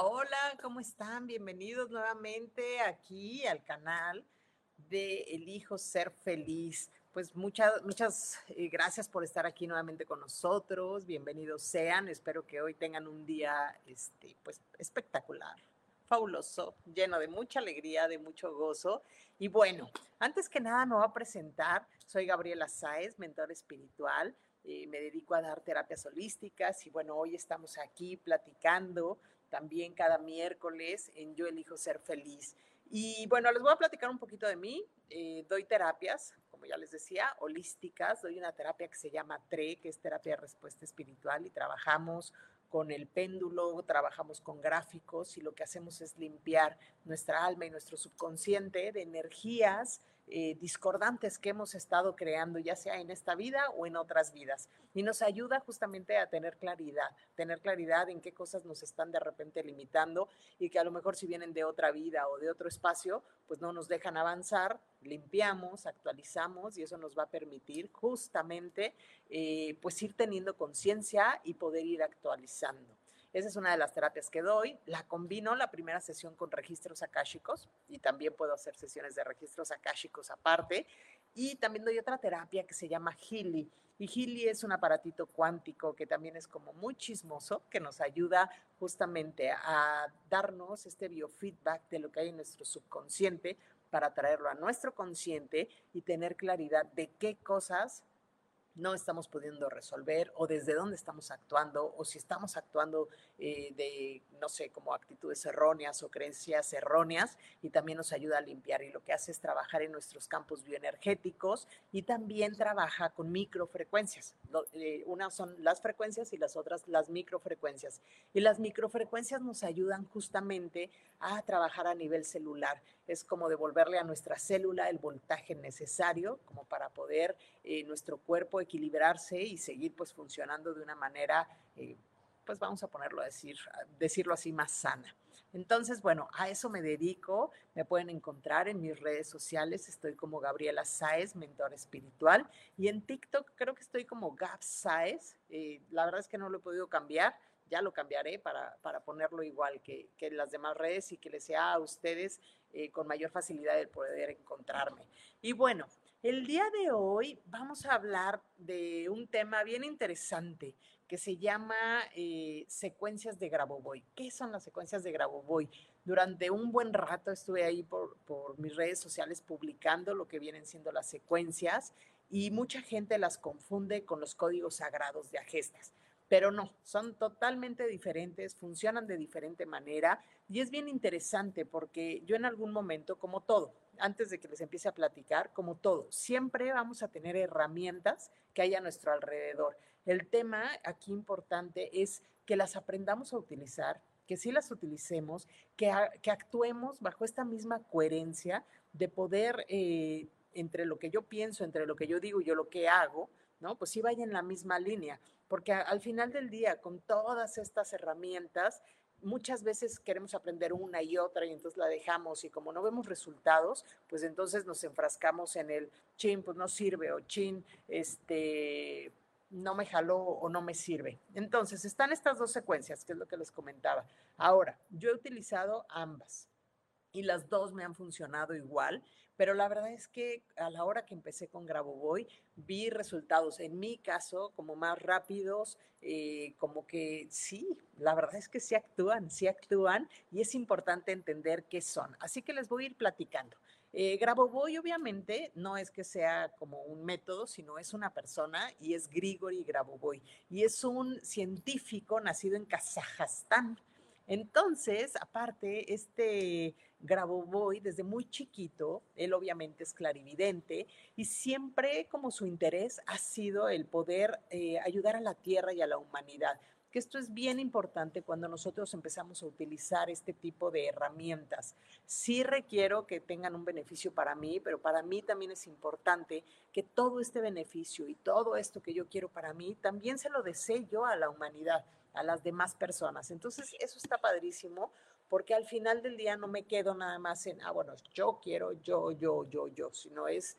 Hola, ¿cómo están? Bienvenidos nuevamente aquí al canal de Elijo Ser Feliz. Pues muchas, muchas eh, gracias por estar aquí nuevamente con nosotros. Bienvenidos sean. Espero que hoy tengan un día este, pues, espectacular, fabuloso, lleno de mucha alegría, de mucho gozo. Y bueno, antes que nada me voy a presentar. Soy Gabriela Sáez, mentor espiritual. Eh, me dedico a dar terapias holísticas y bueno, hoy estamos aquí platicando también cada miércoles en Yo Elijo Ser Feliz. Y bueno, les voy a platicar un poquito de mí. Eh, doy terapias, como ya les decía, holísticas. Doy una terapia que se llama TRE, que es terapia de respuesta espiritual, y trabajamos con el péndulo, trabajamos con gráficos y lo que hacemos es limpiar nuestra alma y nuestro subconsciente de energías eh, discordantes que hemos estado creando, ya sea en esta vida o en otras vidas. Y nos ayuda justamente a tener claridad, tener claridad en qué cosas nos están de repente limitando y que a lo mejor si vienen de otra vida o de otro espacio, pues no nos dejan avanzar, limpiamos, actualizamos y eso nos va a permitir justamente eh, pues ir teniendo conciencia y poder ir actualizando. Esa es una de las terapias que doy. La combino la primera sesión con registros akáshicos y también puedo hacer sesiones de registros akáshicos aparte. Y también doy otra terapia que se llama Healy. Y Healy es un aparatito cuántico que también es como muy chismoso, que nos ayuda justamente a darnos este biofeedback de lo que hay en nuestro subconsciente para traerlo a nuestro consciente y tener claridad de qué cosas no estamos pudiendo resolver o desde dónde estamos actuando o si estamos actuando eh, de, no sé, como actitudes erróneas o creencias erróneas y también nos ayuda a limpiar y lo que hace es trabajar en nuestros campos bioenergéticos y también trabaja con microfrecuencias. Eh, una son las frecuencias y las otras las microfrecuencias. Y las microfrecuencias nos ayudan justamente a trabajar a nivel celular. Es como devolverle a nuestra célula el voltaje necesario como para poder eh, nuestro cuerpo equilibrarse y seguir pues funcionando de una manera, eh, pues vamos a ponerlo a decir, decirlo así, más sana. Entonces, bueno, a eso me dedico. Me pueden encontrar en mis redes sociales. Estoy como Gabriela Saez, mentor espiritual. Y en TikTok creo que estoy como Gab Saez. Eh, la verdad es que no lo he podido cambiar. Ya lo cambiaré para, para ponerlo igual que, que las demás redes y que les sea a ustedes eh, con mayor facilidad el poder encontrarme. Y bueno, el día de hoy vamos a hablar de un tema bien interesante que se llama eh, secuencias de Grabovoi. ¿Qué son las secuencias de Grabovoi? Durante un buen rato estuve ahí por, por mis redes sociales publicando lo que vienen siendo las secuencias y mucha gente las confunde con los códigos sagrados de Agestas pero no, son totalmente diferentes, funcionan de diferente manera y es bien interesante porque yo en algún momento, como todo, antes de que les empiece a platicar, como todo, siempre vamos a tener herramientas que hay a nuestro alrededor. El tema aquí importante es que las aprendamos a utilizar, que sí las utilicemos, que, que actuemos bajo esta misma coherencia de poder, eh, entre lo que yo pienso, entre lo que yo digo y yo lo que hago, ¿no? Pues sí vaya en la misma línea, porque al final del día, con todas estas herramientas, muchas veces queremos aprender una y otra y entonces la dejamos y como no vemos resultados, pues entonces nos enfrascamos en el chin, pues no sirve o chin, este no me jaló o no me sirve. Entonces, están estas dos secuencias, que es lo que les comentaba. Ahora, yo he utilizado ambas. Y las dos me han funcionado igual, pero la verdad es que a la hora que empecé con Grabovoi vi resultados, en mi caso, como más rápidos, eh, como que sí, la verdad es que sí actúan, sí actúan y es importante entender qué son. Así que les voy a ir platicando. Eh, obviamente no es que sea como un método, sino es una persona y es Grigori Grabovoi y es un científico nacido en Kazajstán. Entonces, aparte, este Grabovoi desde muy chiquito, él obviamente es clarividente y siempre como su interés ha sido el poder eh, ayudar a la tierra y a la humanidad que esto es bien importante cuando nosotros empezamos a utilizar este tipo de herramientas. Sí requiero que tengan un beneficio para mí, pero para mí también es importante que todo este beneficio y todo esto que yo quiero para mí, también se lo desee yo a la humanidad, a las demás personas. Entonces, eso está padrísimo porque al final del día no me quedo nada más en, ah, bueno, yo quiero, yo, yo, yo, yo, sino es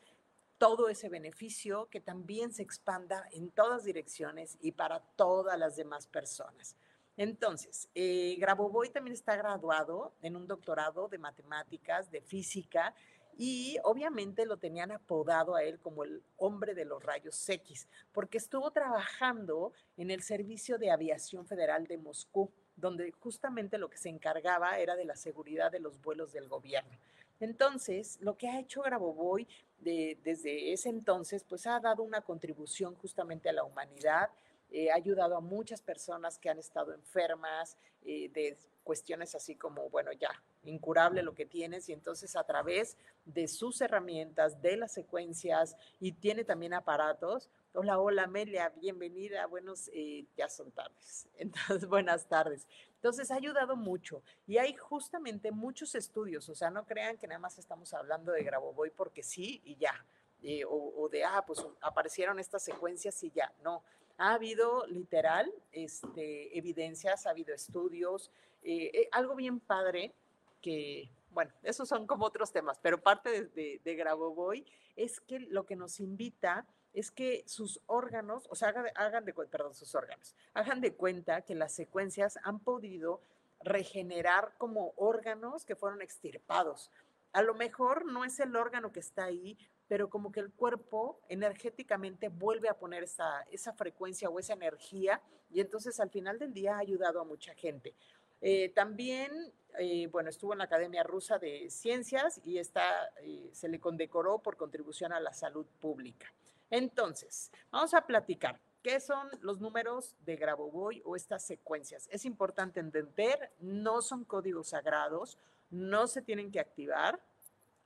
todo ese beneficio que también se expanda en todas direcciones y para todas las demás personas. Entonces, eh, Grabovoi también está graduado en un doctorado de matemáticas, de física, y obviamente lo tenían apodado a él como el hombre de los rayos X, porque estuvo trabajando en el Servicio de Aviación Federal de Moscú, donde justamente lo que se encargaba era de la seguridad de los vuelos del gobierno. Entonces, lo que ha hecho Grabovoi desde ese entonces, pues ha dado una contribución justamente a la humanidad, eh, ha ayudado a muchas personas que han estado enfermas eh, de cuestiones así como, bueno, ya, incurable lo que tienes y entonces a través de sus herramientas, de las secuencias y tiene también aparatos. Hola, hola Amelia, bienvenida, buenos, eh, ya son tardes, entonces buenas tardes. Entonces ha ayudado mucho y hay justamente muchos estudios, o sea, no crean que nada más estamos hablando de Grabovoi porque sí y ya, eh, o, de, ah, pues aparecieron estas secuencias y ya, no. Ha habido literal este, evidencias, ha habido estudios, eh, eh, algo bien padre que, bueno, esos son como otros temas, pero parte de, de, de Grabovoi es que lo que nos invita es que sus órganos, o sea, hagan de, perdón, sus órganos, hagan de cuenta que las secuencias han podido regenerar como órganos que fueron extirpados. A lo mejor no es el órgano que está ahí, pero como que el cuerpo energéticamente vuelve a poner esa, esa frecuencia o esa energía y entonces al final del día ha ayudado a mucha gente. Eh, también, eh, bueno, estuvo en la Academia Rusa de Ciencias y está, eh, se le condecoró por contribución a la salud pública. Entonces, vamos a platicar. ¿Qué son los números de Grabovoi o estas secuencias? Es importante entender, no son códigos sagrados, no se tienen que activar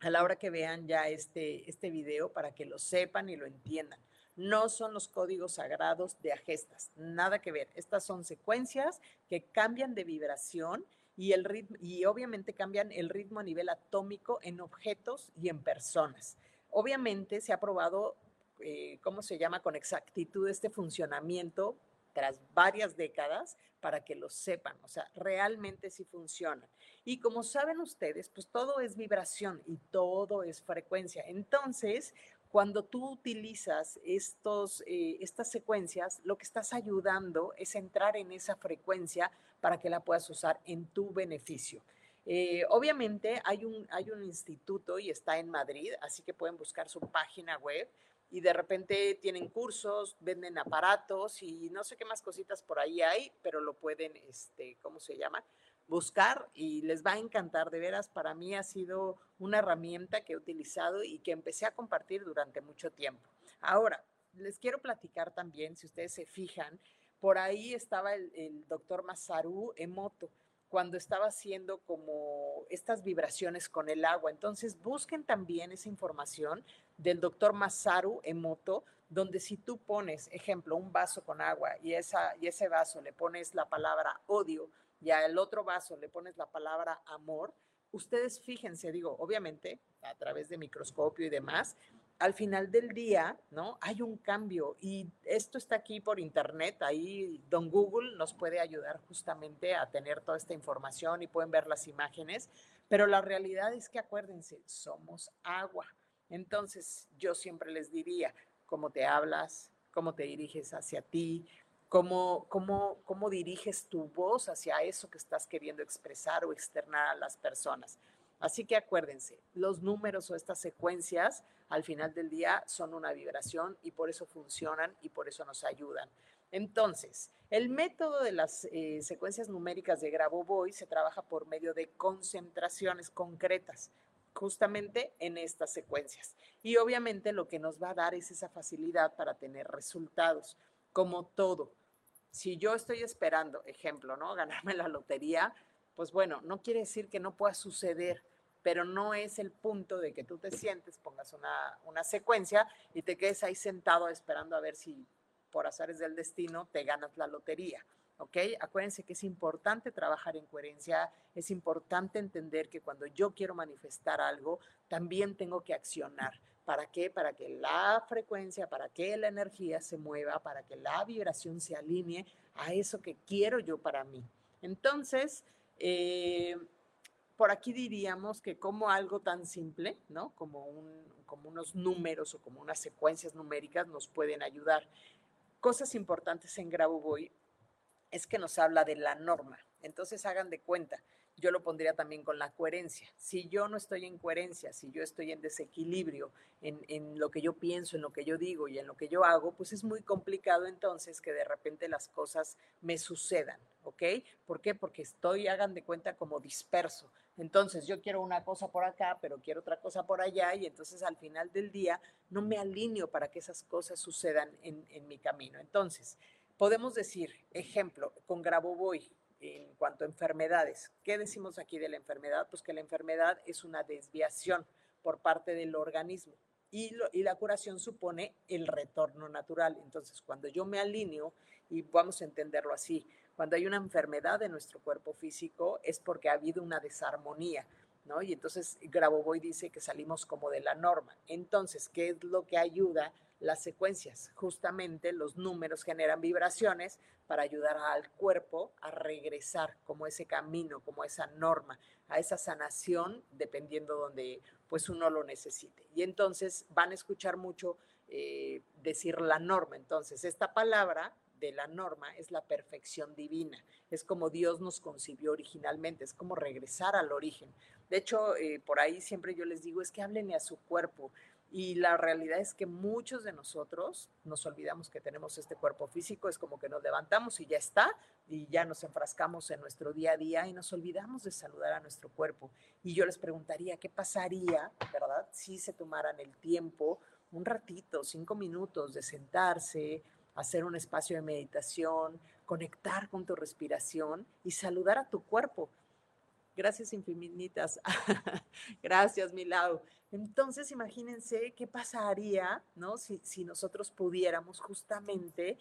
a la hora que vean ya este, este video para que lo sepan y lo entiendan. No son los códigos sagrados de agestas, nada que ver. Estas son secuencias que cambian de vibración y, el ritmo, y obviamente cambian el ritmo a nivel atómico en objetos y en personas. Obviamente se ha probado eh, ¿cómo se llama? Con exactitud este funcionamiento tras varias décadas para que lo sepan, o sea, realmente sí funciona. Y como saben ustedes, pues todo es vibración y todo es frecuencia. Entonces, cuando tú utilizas estos, eh, estas secuencias, lo que estás ayudando es entrar en esa frecuencia para que la puedas usar en tu beneficio. Eh, obviamente hay un, hay un instituto y está en Madrid, así que pueden buscar su página web y de repente tienen cursos, venden aparatos y no sé qué más cositas por ahí hay, pero lo pueden, este, ¿cómo se llama? Buscar y les va a encantar. De veras, para mí ha sido una herramienta que he utilizado y que empecé a compartir durante mucho tiempo. Ahora, les quiero platicar también, si ustedes se fijan, por ahí estaba el, doctor Masaru Emoto cuando estaba haciendo como estas vibraciones con el agua. Entonces, busquen también esa información del doctor Masaru Emoto, donde si tú pones, ejemplo, un vaso con agua y, esa, y ese vaso le pones la palabra odio y al otro vaso le pones la palabra amor, ustedes fíjense, digo, obviamente a través de microscopio y demás, al final del día, ¿no? Hay un cambio y esto está aquí por internet, ahí don Google nos puede ayudar justamente a tener toda esta información y pueden ver las imágenes, pero la realidad es que acuérdense, somos agua. Entonces, yo siempre les diría, cómo te hablas, cómo te diriges hacia ti, cómo, cómo, cómo diriges tu voz hacia eso que estás queriendo expresar o externar a las personas. Así que acuérdense, los números o estas secuencias al final del día son una vibración y por eso funcionan y por eso nos ayudan. Entonces, el método de las eh, secuencias numéricas de Grabovoi se trabaja por medio de concentraciones concretas, justamente en estas secuencias. Y obviamente lo que nos va a dar es esa facilidad para tener resultados, como todo. Si yo estoy esperando, ejemplo, ¿no? Ganarme la lotería, pues bueno, no quiere decir que no pueda suceder, pero no es el punto de que tú te sientes, pongas una, una secuencia y te quedes ahí sentado esperando a ver si por azares del destino te ganas la lotería. ¿ok? Acuérdense que es importante trabajar en coherencia, es importante entender que cuando yo quiero manifestar algo, también tengo que accionar. ¿Para qué? Para que la frecuencia, para que la energía se mueva, para que la vibración se alinee a eso que quiero yo para mí. Entonces, eh, por aquí diríamos que como algo tan simple, ¿no? Como, un, como unos números o como unas secuencias numéricas nos pueden ayudar. Cosas importantes en Grabovoi es que nos habla de la norma. Entonces hagan de cuenta, yo lo pondría también con la coherencia. Si yo no estoy en coherencia, si yo estoy en desequilibrio en, en, lo que yo pienso, en lo que yo digo y en lo que yo hago, pues es muy complicado entonces que de repente las cosas me sucedan, ¿ok? ¿Por qué? Porque estoy, hagan de cuenta, como disperso. Entonces yo quiero una cosa por acá, pero quiero otra cosa por allá y entonces al final del día no me alineo para que esas cosas sucedan en, en mi camino. Entonces, podemos decir, ejemplo, con Grabovoi, en cuanto a enfermedades. ¿Qué decimos aquí de la enfermedad? Pues que la enfermedad es una desviación por parte del organismo y, y, la curación supone el retorno natural. Entonces, cuando yo me alineo, y vamos a entenderlo así, cuando hay una enfermedad en nuestro cuerpo físico es porque ha habido una desarmonía, ¿no? Y entonces Grabovoi dice que salimos como de la norma. Entonces, ¿qué es lo que ayuda las secuencias? Justamente los números generan vibraciones para ayudar al cuerpo a regresar como ese camino, como esa norma, a esa sanación, dependiendo donde pues uno lo necesite. Y entonces van a escuchar mucho eh, decir la norma. Entonces, esta palabra de la norma es la perfección divina, es como Dios nos concibió originalmente, es como regresar al origen. De hecho, eh, por ahí siempre yo les digo, es que hablen a su cuerpo. Y la realidad es que muchos de nosotros nos olvidamos que tenemos este cuerpo físico, es como que nos levantamos y ya está, y ya nos enfrascamos en nuestro día a día y nos olvidamos de saludar a nuestro cuerpo. Y yo les preguntaría, ¿qué pasaría, verdad, si se tomaran el tiempo, un ratito, cinco minutos, de sentarse, hacer un espacio de meditación, conectar con tu respiración y saludar a tu cuerpo. Gracias infinitas. Gracias, Milau. Entonces, imagínense qué pasaría, ¿no? Si, si nosotros pudiéramos justamente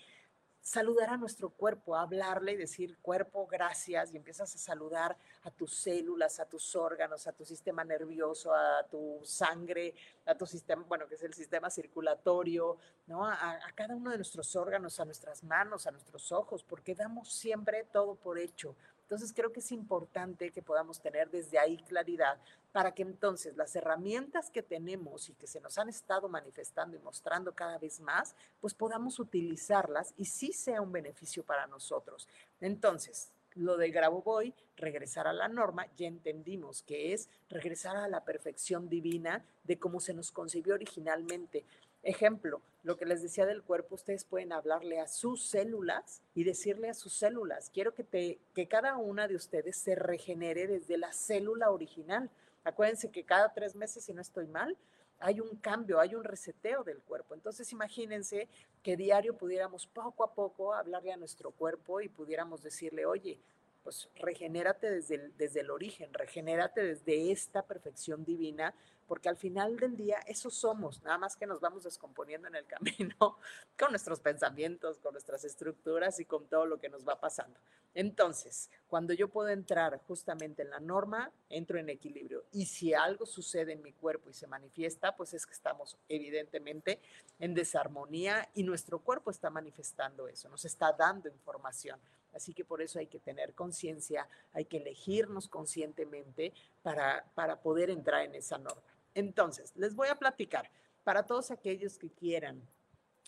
saludar a nuestro cuerpo, hablarle y decir, cuerpo, gracias, y empiezas a saludar a tus células, a tus órganos, a tu sistema nervioso, a tu sangre, a tu sistema, bueno, que es el sistema circulatorio, ¿no? A, a cada uno de nuestros órganos, a nuestras manos, a nuestros ojos, porque damos siempre todo por hecho. Entonces creo que es importante que podamos tener desde ahí claridad para que entonces las herramientas que tenemos y que se nos han estado manifestando y mostrando cada vez más, pues podamos utilizarlas y sí sea un beneficio para nosotros. Entonces, lo de Grabovoi, regresar a la norma, ya entendimos que es regresar a la perfección divina de cómo se nos concibió originalmente. Ejemplo, lo que les decía del cuerpo, ustedes pueden hablarle a sus células y decirle a sus células, quiero que, te, que cada una de ustedes se regenere desde la célula original. Acuérdense que cada tres meses, si no estoy mal, hay un cambio, hay un reseteo del cuerpo. Entonces imagínense que diario pudiéramos poco a poco hablarle a nuestro cuerpo y pudiéramos decirle, oye, pues regenérate desde el, desde el origen, regenérate desde esta perfección divina porque al final del día eso somos, nada más que nos vamos descomponiendo en el camino con nuestros pensamientos, con nuestras estructuras y con todo lo que nos va pasando. Entonces, cuando yo puedo entrar justamente en la norma, entro en equilibrio. Y si algo sucede en mi cuerpo y se manifiesta, pues es que estamos evidentemente en desarmonía y nuestro cuerpo está manifestando eso, nos está dando información. Así que por eso hay que tener conciencia, hay que elegirnos conscientemente para, para poder entrar en esa norma. Entonces, les voy a platicar, para todos aquellos que quieran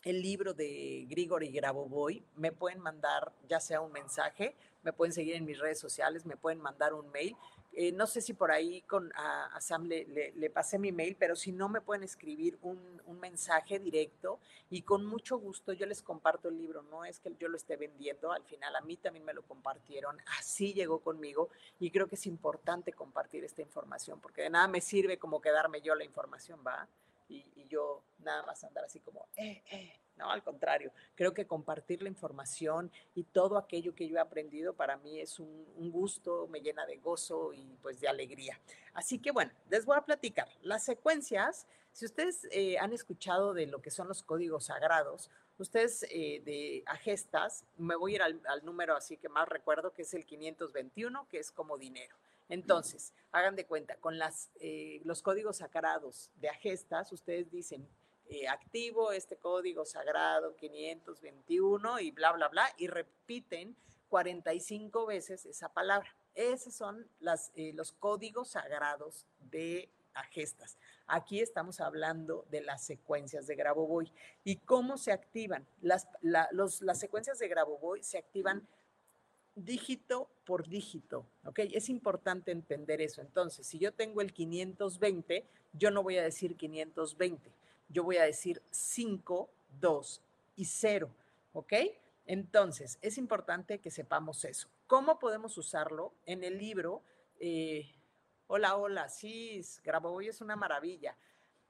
el libro de Grigori Grabovoi, me pueden mandar ya sea un mensaje, me pueden seguir en mis redes sociales, me pueden mandar un mail. Eh, no sé si por ahí con, a, Sam le, pasé mi mail, pero si no me pueden escribir un, un, mensaje directo y con mucho gusto yo les comparto el libro. No es que yo lo esté vendiendo, al final a mí también me lo compartieron, así llegó conmigo y creo que es importante compartir esta información porque de nada me sirve como quedarme yo la información, ¿va? Y, y yo nada más andar así como, eh, eh, no, al contrario, creo que compartir la información y todo aquello que yo he aprendido para mí es un, gusto, me llena de gozo y pues de alegría. Así que bueno, les voy a platicar. Las secuencias, si ustedes eh, han escuchado de lo que son los códigos sagrados, ustedes eh, de agestas, me voy a ir al, número así que más recuerdo, que es el 521, que es como dinero. Entonces, hagan de cuenta, con las, eh, los códigos sagrados de agestas, ustedes dicen eh, activo este código sagrado 521 y bla, bla, bla, y repiten 45 veces esa palabra. Esos son las, eh, los códigos sagrados de agestas. Aquí estamos hablando de las secuencias de Grabovoi y cómo se activan. Las, las secuencias de Grabovoi se activan dígito por dígito, ¿ok? Es importante entender eso. Entonces, si yo tengo el 520, yo no voy a decir 520 yo voy a decir 5, 2 y 0, ¿ok? Entonces, es importante que sepamos eso. ¿Cómo podemos usarlo? En el libro, eh, hola, hola, sí, hoy es una maravilla.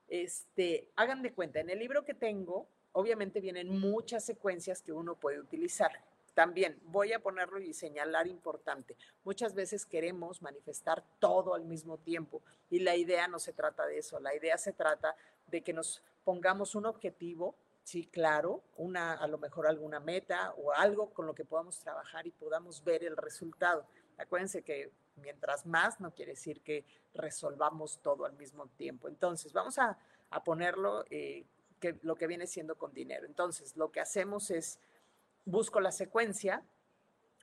Este, hagan de cuenta, en el libro que tengo, obviamente vienen muchas secuencias que uno puede utilizar. También voy a ponerlo y señalar importante. Muchas veces queremos manifestar todo al mismo tiempo y la idea no se trata de eso. La idea se trata de que nos pongamos un objetivo, sí, claro, una, a lo mejor alguna meta o algo con lo que podamos trabajar y podamos ver el resultado. Acuérdense que mientras más no quiere decir que resolvamos todo al mismo tiempo. Entonces, vamos a, ponerlo eh, que lo que viene siendo con dinero. Entonces, lo que hacemos es, busco la secuencia,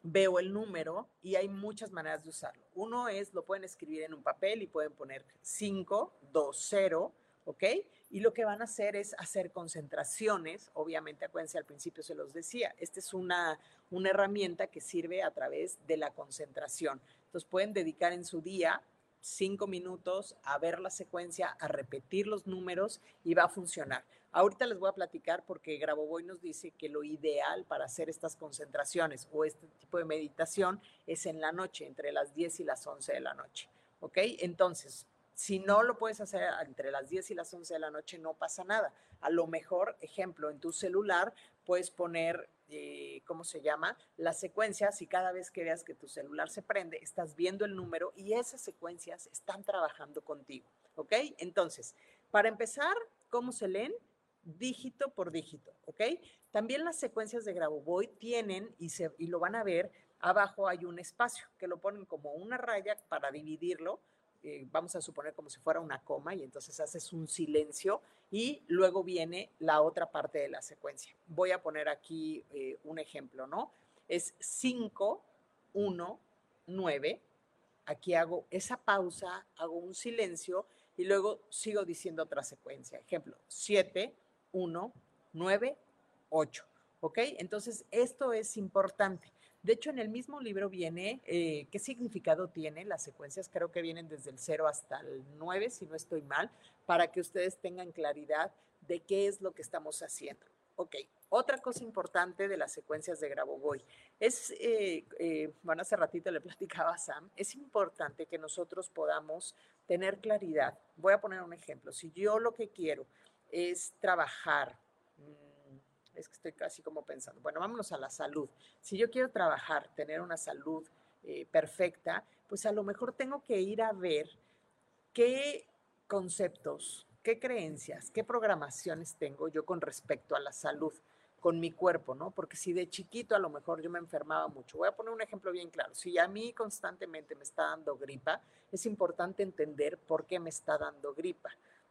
veo el número y hay muchas maneras de usarlo. Uno es, lo pueden escribir en un papel y pueden poner 5, 2, 0, ¿ok? Y lo que van a hacer es hacer concentraciones, obviamente, acuérdense, al principio se los decía, esta es una, una herramienta que sirve a través de la concentración. Entonces pueden dedicar en su día cinco minutos a ver la secuencia, a repetir los números y va a funcionar. Ahorita les voy a platicar porque Grabovoi nos dice que lo ideal para hacer estas concentraciones o este tipo de meditación es en la noche, entre las 10 y las 11 de la noche. ¿Ok? Entonces, si no lo puedes hacer entre las 10 y las 11 de la noche, no pasa nada. A lo mejor, ejemplo, en tu celular puedes poner, eh, ¿cómo se llama? Las secuencias y cada vez que veas que tu celular se prende, estás viendo el número y esas secuencias están trabajando contigo. ¿Ok? Entonces, para empezar, ¿cómo se leen? Dígito por dígito. ¿Ok? También las secuencias de Grabovoi tienen, y, se, y lo van a ver, abajo hay un espacio que lo ponen como una raya para dividirlo eh, vamos a suponer como si fuera una coma y entonces haces un silencio y luego viene la otra parte de la secuencia. Voy a poner aquí eh, un ejemplo, ¿no? Es 5, 1, 9. Aquí hago esa pausa, hago un silencio y luego sigo diciendo otra secuencia. Ejemplo, 7, 1, 9, 8. ¿Ok? Entonces, esto es importante. De hecho, en el mismo libro viene eh, qué significado tiene las secuencias, creo que vienen desde el 0 hasta el 9, si no estoy mal, para que ustedes tengan claridad de qué es lo que estamos haciendo. Ok, otra cosa importante de las secuencias de Grabovoi es, eh, eh, bueno, hace ratito le platicaba a Sam, es importante que nosotros podamos tener claridad. Voy a poner un ejemplo. Si yo lo que quiero es trabajar, es que estoy casi como pensando, bueno, vámonos a la salud. Si yo quiero trabajar, tener una salud eh, perfecta, pues a lo mejor tengo que ir a ver qué conceptos, qué creencias, qué programaciones tengo yo con respecto a la salud con mi cuerpo, ¿no? Porque si de chiquito a lo mejor yo me enfermaba mucho, voy a poner un ejemplo bien claro, si a mí constantemente me está dando gripa, es importante entender por qué me está dando gripa,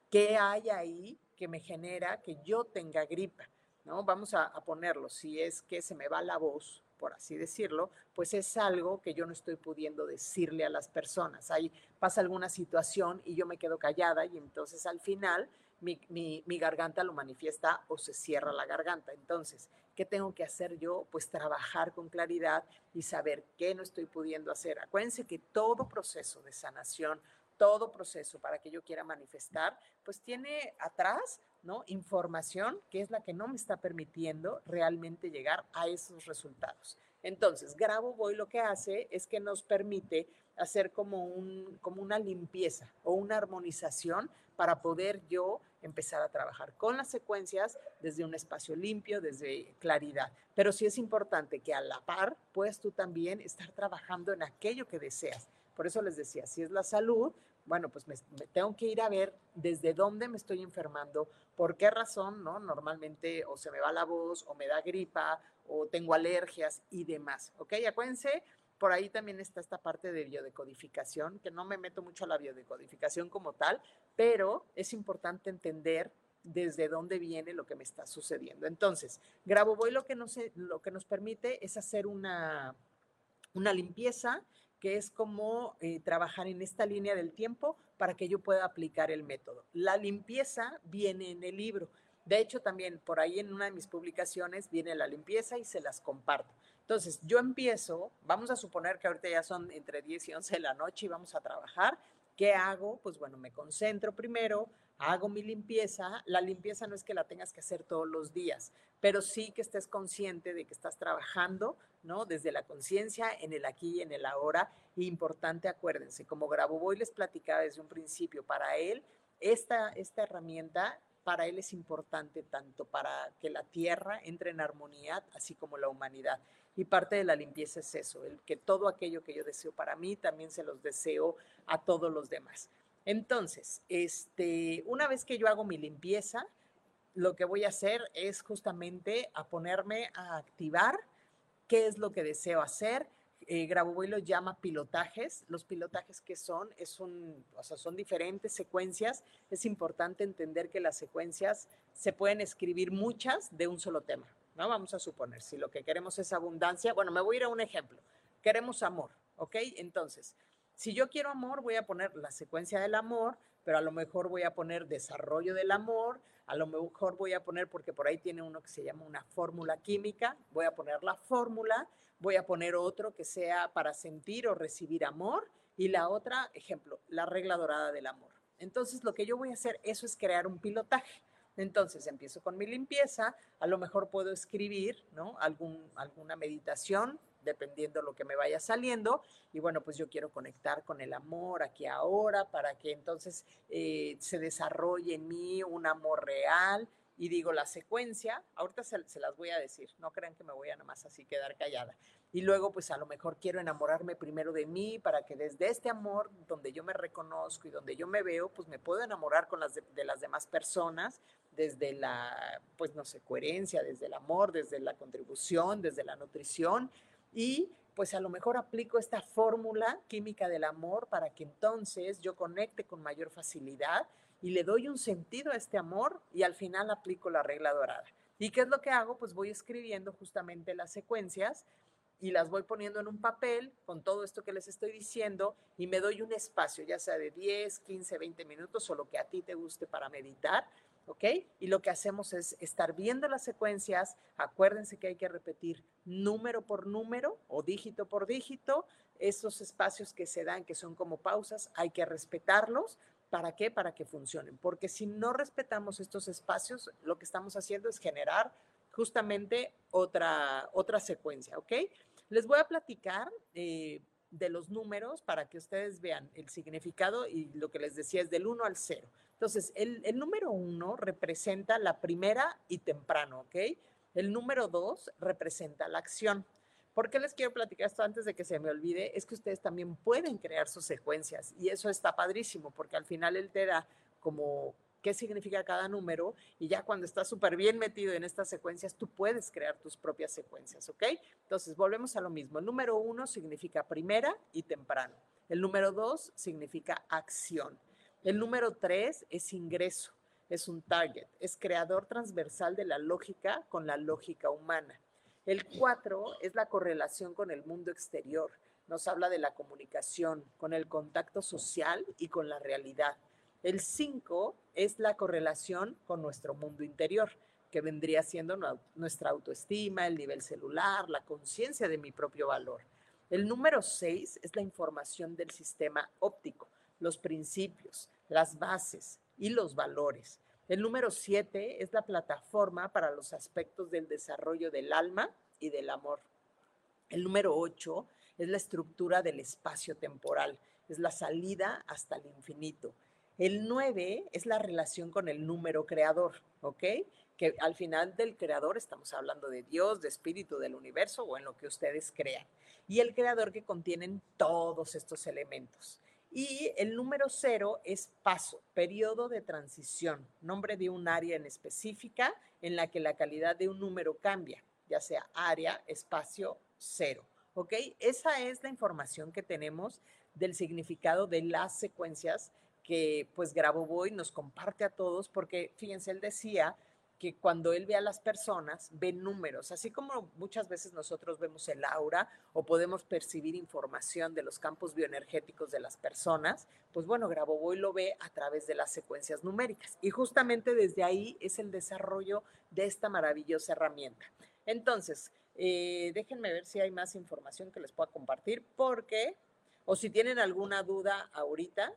qué hay ahí que me genera que yo tenga gripa. ¿No? Vamos a, ponerlo, si es que se me va la voz por así decirlo, pues es algo que yo no estoy pudiendo decirle a las personas. Ahí pasa alguna situación y yo me quedo callada y entonces al final mi, mi, garganta lo manifiesta o se cierra la garganta. Entonces, ¿qué tengo que hacer yo? Pues trabajar con claridad y saber qué no estoy pudiendo hacer. Acuérdense que todo proceso de sanación, todo proceso para que yo quiera manifestar, pues tiene atrás, Información que es la que no me está permitiendo realmente llegar a esos resultados. Entonces, Grabo Voy lo que hace es que nos permite hacer como, un, como una limpieza o una armonización para poder yo empezar a trabajar con las secuencias desde un espacio limpio, desde claridad. Pero sí es importante que a la par puedas tú también estar trabajando en aquello que deseas. Por eso les decía, si es la salud, bueno, pues me, tengo que ir a ver desde dónde me estoy enfermando, por qué razón, ¿no? Normalmente o se me va la voz, o me da gripa, o tengo alergias y demás, ¿ok? Acuérdense por ahí también está esta parte de biodecodificación, que no me meto mucho a la biodecodificación como tal, pero es importante entender desde dónde viene lo que me está sucediendo. Entonces, Grabo lo que nos, lo que nos permite es hacer una, una limpieza, que es como eh, trabajar en esta línea del tiempo para que yo pueda aplicar el método. La limpieza viene en el libro. De hecho, también por ahí en una de mis publicaciones viene la limpieza y se las comparto. Entonces, yo empiezo, vamos a suponer que ahorita ya son entre 10 y 11 de la noche y vamos a trabajar. ¿Qué hago? Pues bueno, me concentro primero, hago mi limpieza. La limpieza no es que la tengas que hacer todos los días, pero sí que estés consciente de que estás trabajando, ¿no? Desde la conciencia, en el aquí y en el ahora. importante, acuérdense, como Grabovoi les platicaba desde un principio, para él, esta, esta herramienta para él es importante tanto para que la tierra entre en armonía, así como la humanidad. Y parte de la limpieza es eso, el que todo aquello que yo deseo para mí, también se los deseo a todos los demás. Entonces, este, una vez que yo hago mi limpieza, lo que voy a hacer es justamente a ponerme a activar qué es lo que deseo hacer. Eh, Grabovoi lo llama pilotajes. Los pilotajes que son, es un, o sea, son diferentes secuencias. Es importante entender que las secuencias se pueden escribir muchas de un solo tema. ¿no? Vamos a suponer, si lo que queremos es abundancia, bueno, me voy a ir a un ejemplo. Queremos amor, ¿ok? Entonces, si yo quiero amor, voy a poner la secuencia del amor, pero a lo mejor voy a poner desarrollo del amor, a lo mejor voy a poner, porque por ahí tiene uno que se llama una fórmula química, voy a poner la fórmula, voy a poner otro que sea para sentir o recibir amor, y la otra, ejemplo, la regla dorada del amor. Entonces, lo que yo voy a hacer, eso es crear un pilotaje. Entonces empiezo con mi limpieza, a lo mejor puedo escribir, ¿no? Algún, alguna meditación, dependiendo lo que me vaya saliendo. Y bueno, pues yo quiero conectar con el amor aquí ahora para que entonces eh, se desarrolle en mí un amor real. Y digo la secuencia, ahorita se, se, las voy a decir, no crean que me voy a nada más así quedar callada. Y luego, pues a lo mejor quiero enamorarme primero de mí para que desde este amor, donde yo me reconozco y donde yo me veo, pues me puedo enamorar con las de, las demás personas desde la, pues no sé, coherencia, desde el amor, desde la contribución, desde la nutrición. Y pues a lo mejor aplico esta fórmula química del amor para que entonces yo conecte con mayor facilidad y le doy un sentido a este amor y al final aplico la regla dorada. ¿Y qué es lo que hago? Pues voy escribiendo justamente las secuencias y las voy poniendo en un papel con todo esto que les estoy diciendo y me doy un espacio, ya sea de 10, 15, 20 minutos o lo que a ti te guste para meditar, ¿ok? Y lo que hacemos es estar viendo las secuencias, acuérdense que hay que repetir número por número o dígito por dígito, esos espacios que se dan, que son como pausas, hay que respetarlos. ¿Para qué? Para que funcionen. Porque si no respetamos estos espacios, lo que estamos haciendo es generar justamente otra, otra secuencia, ¿ok? Les voy a platicar eh, de los números para que ustedes vean el significado y lo que les decía es del 1 al 0. Entonces, el, el número 1 representa la primera y temprano, ¿ok? El número 2 representa la acción. ¿Por qué les quiero platicar esto antes de que se me olvide? Es que ustedes también pueden crear sus secuencias y eso está padrísimo porque al final él te da como qué significa cada número y ya cuando estás súper bien metido en estas secuencias, tú puedes crear tus propias secuencias, ¿ok? Entonces, volvemos a lo mismo. El número uno significa primera y temprano. El número dos significa acción. El número tres es ingreso, es un target, es creador transversal de la lógica con la lógica humana. El 4 es la correlación con el mundo exterior. Nos habla de la comunicación, con el contacto social y con la realidad. El 5 es la correlación con nuestro mundo interior, que vendría siendo nuestra autoestima, el nivel celular, la conciencia de mi propio valor. El número 6 es la información del sistema óptico, los principios, las bases y los valores. El número 7 es la plataforma para los aspectos del desarrollo del alma y del amor. El número 8 es la estructura del espacio temporal, es la salida hasta el infinito. El 9 es la relación con el número creador, ¿ok? Que al final del creador estamos hablando de Dios, de espíritu del universo o en lo que ustedes crean. Y el creador que contienen todos estos elementos. Y el número cero es paso, periodo de transición, nombre de un área en específica en la que la calidad de un número cambia, ya sea área, espacio, cero. ¿Ok? Esa es la información que tenemos del significado de las secuencias que pues Grabovoi nos comparte a todos, porque fíjense, él decía que cuando él ve a las personas, ve números, así como muchas veces nosotros vemos el aura o podemos percibir información de los campos bioenergéticos de las personas, pues bueno, Grabovoi lo ve a través de las secuencias numéricas. Y justamente desde ahí es el desarrollo de esta maravillosa herramienta. Entonces, eh, déjenme ver si hay más información que les pueda compartir, porque, o si tienen alguna duda ahorita,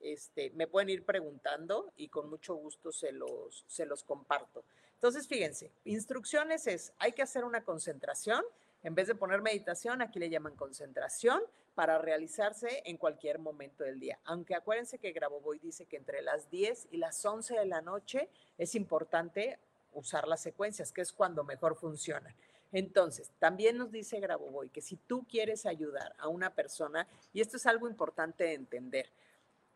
este, me pueden ir preguntando y con mucho gusto se los, se los comparto. Entonces, fíjense, instrucciones es, hay que hacer una concentración, en vez de poner meditación, aquí le llaman concentración para realizarse en cualquier momento del día. Aunque acuérdense que Grabovoi dice que entre las 10 y las 11 de la noche es importante usar las secuencias, que es cuando mejor funcionan. Entonces, también nos dice Grabovoi que si tú quieres ayudar a una persona, y esto es algo importante de entender,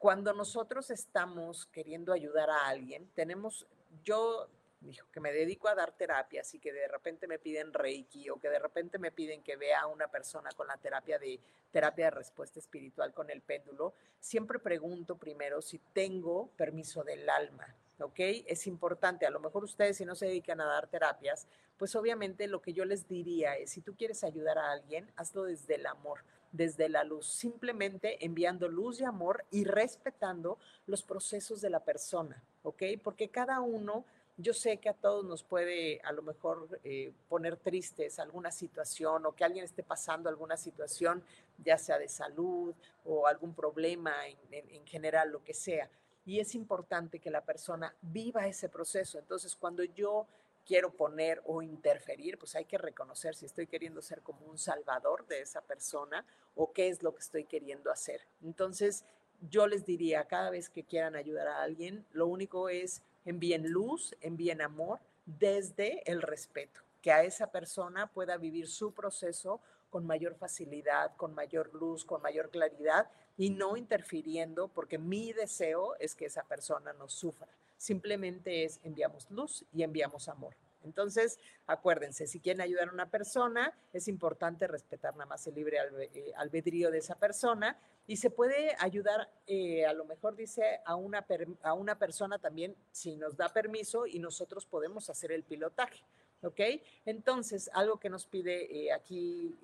cuando nosotros estamos queriendo ayudar a alguien, tenemos, yo dijo que me dedico a dar terapias y que de repente me piden Reiki o que de repente me piden que vea a una persona con la terapia de terapia de respuesta espiritual con el péndulo, siempre pregunto primero si tengo permiso del alma, ¿ok? Es importante, a lo mejor ustedes si no se dedican a dar terapias, pues obviamente lo que yo les diría es, si tú quieres ayudar a alguien, hazlo desde el amor desde la luz, simplemente enviando luz y amor y respetando los procesos de la persona, ¿ok? Porque cada uno, yo sé que a todos nos puede a lo mejor eh, poner tristes alguna situación o que alguien esté pasando alguna situación, ya sea de salud o algún problema en general, lo que sea. Y es importante que la persona viva ese proceso. Entonces, cuando yo quiero poner o interferir, pues hay que reconocer si estoy queriendo ser como un salvador de esa persona o qué es lo que estoy queriendo hacer. Entonces, yo les diría, cada vez que quieran ayudar a alguien, lo único es envíen luz, envíen amor desde el respeto, que a esa persona pueda vivir su proceso con mayor facilidad, con mayor luz, con mayor claridad y no interfiriendo, porque mi deseo es que esa persona no sufra simplemente es enviamos luz y enviamos amor. Entonces, acuérdense, si quieren ayudar a una persona, es importante respetar nada más el libre eh, albedrío de esa persona y se puede ayudar, eh, a lo mejor dice, a una, a una persona también si nos da permiso y nosotros podemos hacer el pilotaje. ¿Ok? Entonces, algo que nos pide eh, aquí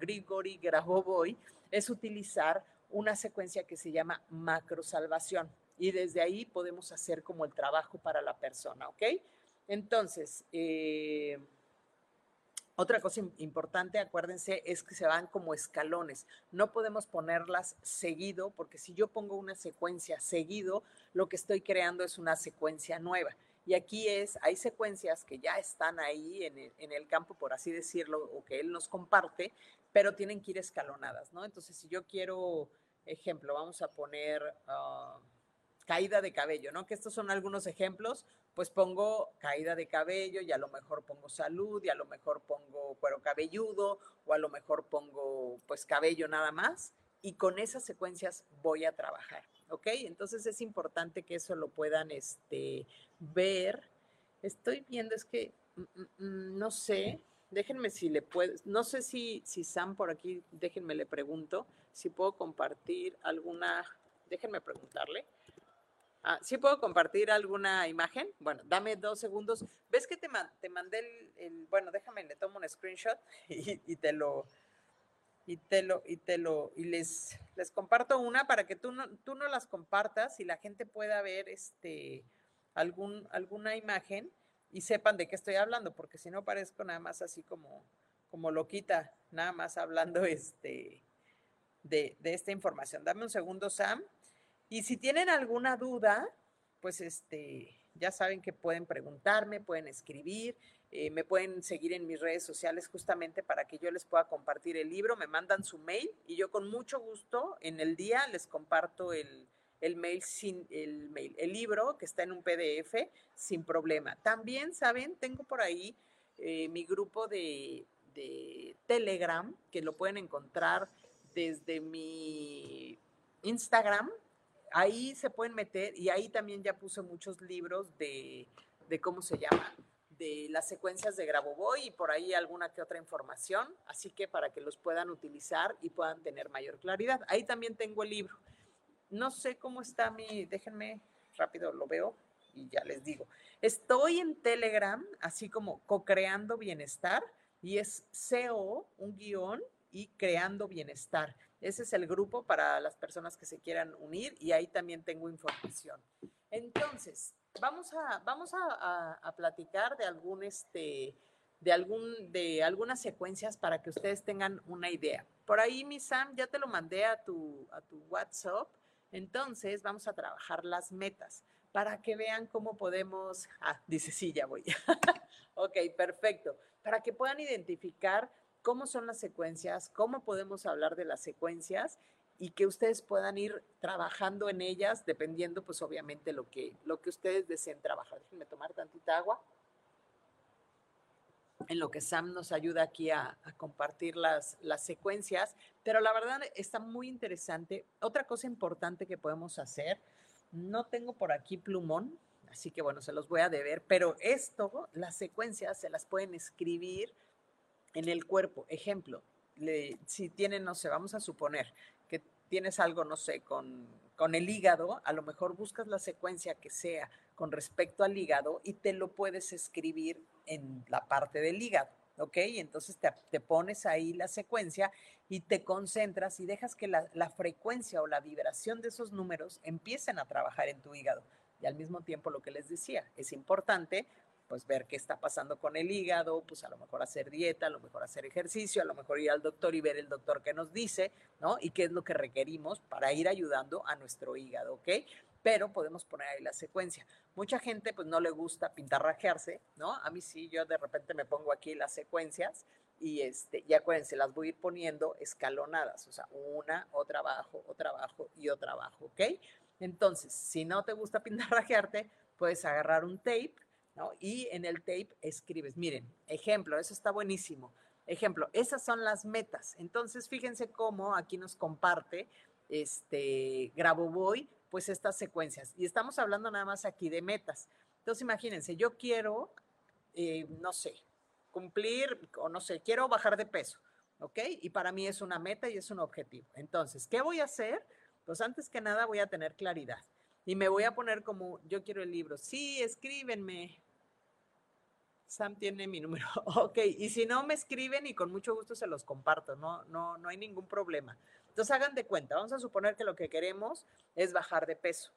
Grigori Grabovoi es utilizar una secuencia que se llama macro salvación y desde ahí podemos hacer como el trabajo para la persona, ¿ok? Entonces, eh, otra cosa importante, acuérdense, es que se van como escalones. No podemos ponerlas seguido, porque si yo pongo una secuencia seguido, lo que estoy creando es una secuencia nueva. Y aquí es, hay secuencias que ya están ahí en el, campo, por así decirlo, o que él nos comparte, pero tienen que ir escalonadas, ¿no? Entonces, si yo quiero, ejemplo, vamos a poner... Ah, caída de cabello, ¿no? Que estos son algunos ejemplos, pues pongo caída de cabello y a lo mejor pongo salud y a lo mejor pongo cuero cabelludo o a lo mejor pongo pues cabello nada más y con esas secuencias voy a trabajar, ¿ok? Entonces es importante que eso lo puedan este, ver. Estoy viendo, es que mm, mm, mm, no sé, déjenme si le puedo, no sé si, si Sam por aquí, déjenme le pregunto si puedo compartir alguna, déjenme preguntarle Ah, ¿Sí puedo compartir alguna imagen? Bueno, dame dos segundos. ¿Ves que te, te mandé el, Bueno, déjame, le tomo un screenshot y, te lo... Y te lo, y te lo, y les, les comparto una para que tú no, tú no las compartas y la gente pueda ver este algún, alguna imagen y sepan de qué estoy hablando, porque si no parezco nada más así como, como loquita, nada más hablando este, de, de esta información. Dame un segundo, Sam. Y si tienen alguna duda, pues este, ya saben que pueden preguntarme, pueden escribir, eh, me pueden seguir en mis redes sociales justamente para que yo les pueda compartir el libro, me mandan su mail y yo con mucho gusto en el día les comparto el, mail sin el mail, el libro que está en un PDF sin problema. También, saben, tengo por ahí eh, mi grupo de, de Telegram que lo pueden encontrar desde mi Instagram, ahí se pueden meter y ahí también ya puse muchos libros de, de cómo se llama, de las secuencias de Grabovoi y por ahí alguna que otra información, así que para que los puedan utilizar y puedan tener mayor claridad. Ahí también tengo el libro. No sé cómo está mi, déjenme rápido lo veo y ya les digo. Estoy en Telegram, así como co-creando bienestar y es CO, un guion y creando bienestar. Ese es el grupo para las personas que se quieran unir y ahí también tengo información. Entonces, vamos a, vamos a, platicar de algún este de algún de algunas secuencias para que ustedes tengan una idea. Por ahí, mi Sam, ya te lo mandé a tu, a tu WhatsApp. Entonces, vamos a trabajar las metas para que vean cómo podemos. Ah, dice sí, ya voy. ok, perfecto. Para que puedan identificar cómo son las secuencias, cómo podemos hablar de las secuencias y que ustedes puedan ir trabajando en ellas dependiendo pues obviamente lo que, lo que ustedes deseen trabajar. Déjenme tomar tantita agua. En lo que Sam nos ayuda aquí a, compartir las, las secuencias, pero la verdad está muy interesante. Otra cosa importante que podemos hacer, no tengo por aquí plumón, así que bueno, se los voy a deber, pero esto, las secuencias se las pueden escribir en el cuerpo. Ejemplo, si tienen, no sé, vamos a suponer que tienes algo, no sé, con, con el hígado, a lo mejor buscas la secuencia que sea con respecto al hígado y te lo puedes escribir en la parte del hígado. ¿ok? Entonces te, te, pones ahí la secuencia y te concentras y dejas que la, la, frecuencia o la vibración de esos números empiecen a trabajar en tu hígado. Y al mismo tiempo lo que les decía, es importante pues ver qué está pasando con el hígado, pues a lo mejor hacer dieta, a lo mejor hacer ejercicio, a lo mejor ir al doctor y ver el doctor qué nos dice, ¿no? Y qué es lo que requerimos para ir ayudando a nuestro hígado, ¿ok? Pero podemos poner ahí la secuencia. Mucha gente pues no le gusta pintarrajearse, ¿no? A mí sí, yo de repente me pongo aquí las secuencias y este, y acuérdense, las voy a ir poniendo escalonadas, o sea, una, otra abajo, otra abajo y otra abajo, ¿ok? Entonces, si no te gusta pintarrajearte, puedes agarrar un tape, y en el tape escribes, miren, ejemplo, eso está buenísimo. Ejemplo, esas son las metas. Entonces, fíjense cómo aquí nos comparte este Grabovoi, pues estas secuencias. Y estamos hablando nada más aquí de metas. Entonces, imagínense, yo quiero, eh, no sé, cumplir, o no sé, quiero bajar de peso, ¿ok? Y para mí es una meta y es un objetivo. Entonces, ¿qué voy a hacer? Pues antes que nada voy a tener claridad. Y me voy a poner como, yo quiero el libro. Sí, escríbenme. Sam tiene mi número. Ok, y si no me escriben y con mucho gusto se los comparto, no, no, no hay ningún problema. Entonces hagan de cuenta, vamos a suponer que lo que queremos es bajar de peso.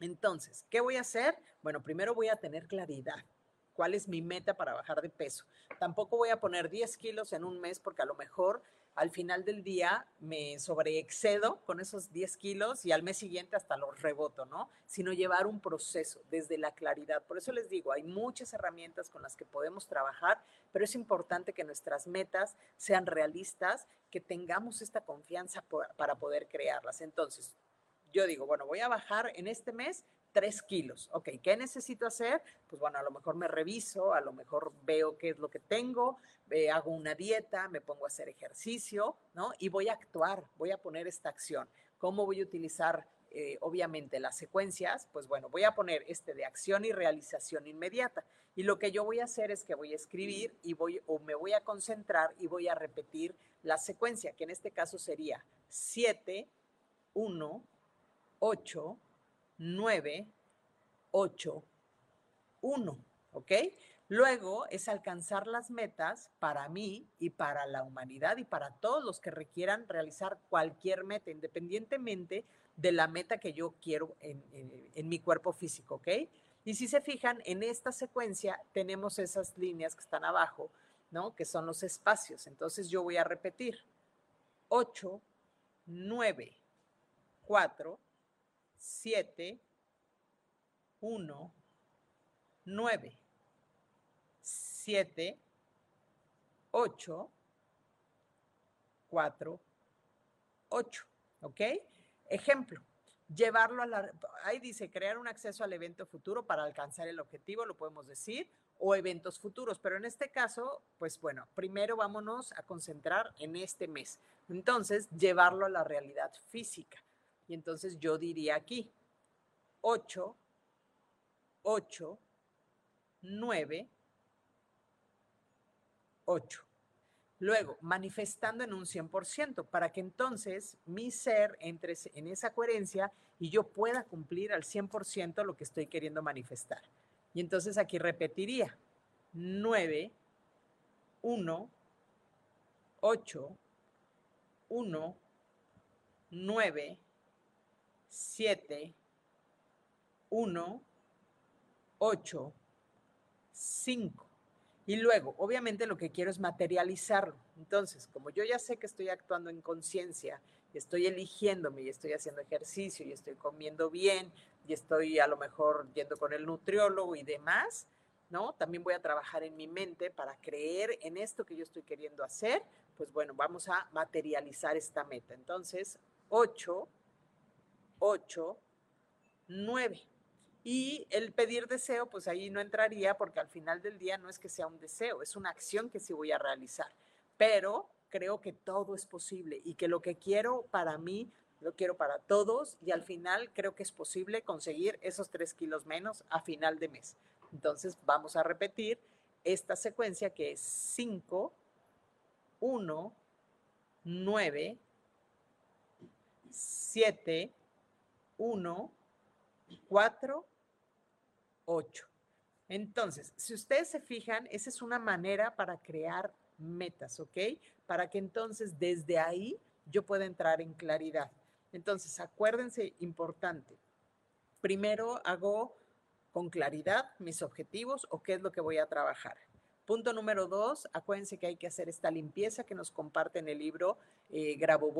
Entonces, ¿qué voy a hacer? Bueno, primero voy a tener claridad. ¿Cuál es mi meta para bajar de peso? Tampoco voy a poner 10 kilos en un mes porque a lo mejor al final del día me sobreexcedo con esos 10 kilos y al mes siguiente hasta los reboto, ¿no? Sino llevar un proceso desde la claridad. Por eso les digo, hay muchas herramientas con las que podemos trabajar, pero es importante que nuestras metas sean realistas, que tengamos esta confianza para poder crearlas. Entonces, yo digo, bueno, voy a bajar en este mes tres kilos. Ok, ¿qué necesito hacer? Pues bueno, a lo mejor me reviso, a lo mejor veo qué es lo que tengo, hago una dieta, me pongo a hacer ejercicio, ¿no? Y voy a actuar, voy a poner esta acción. ¿Cómo voy a utilizar, eh, obviamente, las secuencias? Pues bueno, voy a poner este de acción y realización inmediata. Y lo que yo voy a hacer es que voy a escribir y voy, o me voy a concentrar y voy a repetir la secuencia, que en este caso sería 7, 1, 8, 9, 8, 1, ¿ok? Luego es alcanzar las metas para mí y para la humanidad y para todos los que requieran realizar cualquier meta, independientemente de la meta que yo quiero en, en mi cuerpo físico, ¿ok? Y si se fijan, en esta secuencia tenemos esas líneas que están abajo, ¿no? Que son los espacios. Entonces yo voy a repetir. 8, 9, 4, 7, 1, 9, 7, 8, 4, 8. ¿Ok? Ejemplo, llevarlo a la... Ahí dice, crear un acceso al evento futuro para alcanzar el objetivo, lo podemos decir, o eventos futuros. Pero en este caso, pues bueno, primero vámonos a concentrar en este mes. Entonces, llevarlo a la realidad física. Y entonces yo diría aquí, 8, 8, 9, 8. Luego, manifestando en un 100%, para que entonces mi ser entre en esa coherencia y yo pueda cumplir al 100% lo que estoy queriendo manifestar. Y entonces aquí repetiría 9, 1, 8, 1, 9, 7, 1, 8, 5. Y luego, obviamente lo que quiero es materializarlo. Entonces, como yo ya sé que estoy actuando en conciencia, estoy eligiéndome y estoy haciendo ejercicio y estoy comiendo bien y estoy a lo mejor yendo con el nutriólogo y demás, ¿no? También voy a trabajar en mi mente para creer en esto que yo estoy queriendo hacer. Pues bueno, vamos a materializar esta meta. Entonces, 8, 8, 9. Y el pedir deseo, pues ahí no entraría porque al final del día no es que sea un deseo, es una acción que sí voy a realizar. Pero creo que todo es posible y que lo que quiero para mí, lo quiero para todos y al final creo que es posible conseguir esos tres kilos menos a final de mes. Entonces vamos a repetir esta secuencia que es 5, 1, 9, 7, 1, 4, 8. Entonces, si ustedes se fijan, esa es una manera para crear metas, ¿ok? Para que entonces desde ahí yo pueda entrar en claridad. Entonces, acuérdense, importante. Primero hago con claridad mis objetivos o qué es lo que voy a trabajar. Punto número dos, acuérdense que hay que hacer esta limpieza que nos comparte en el libro eh, Grabo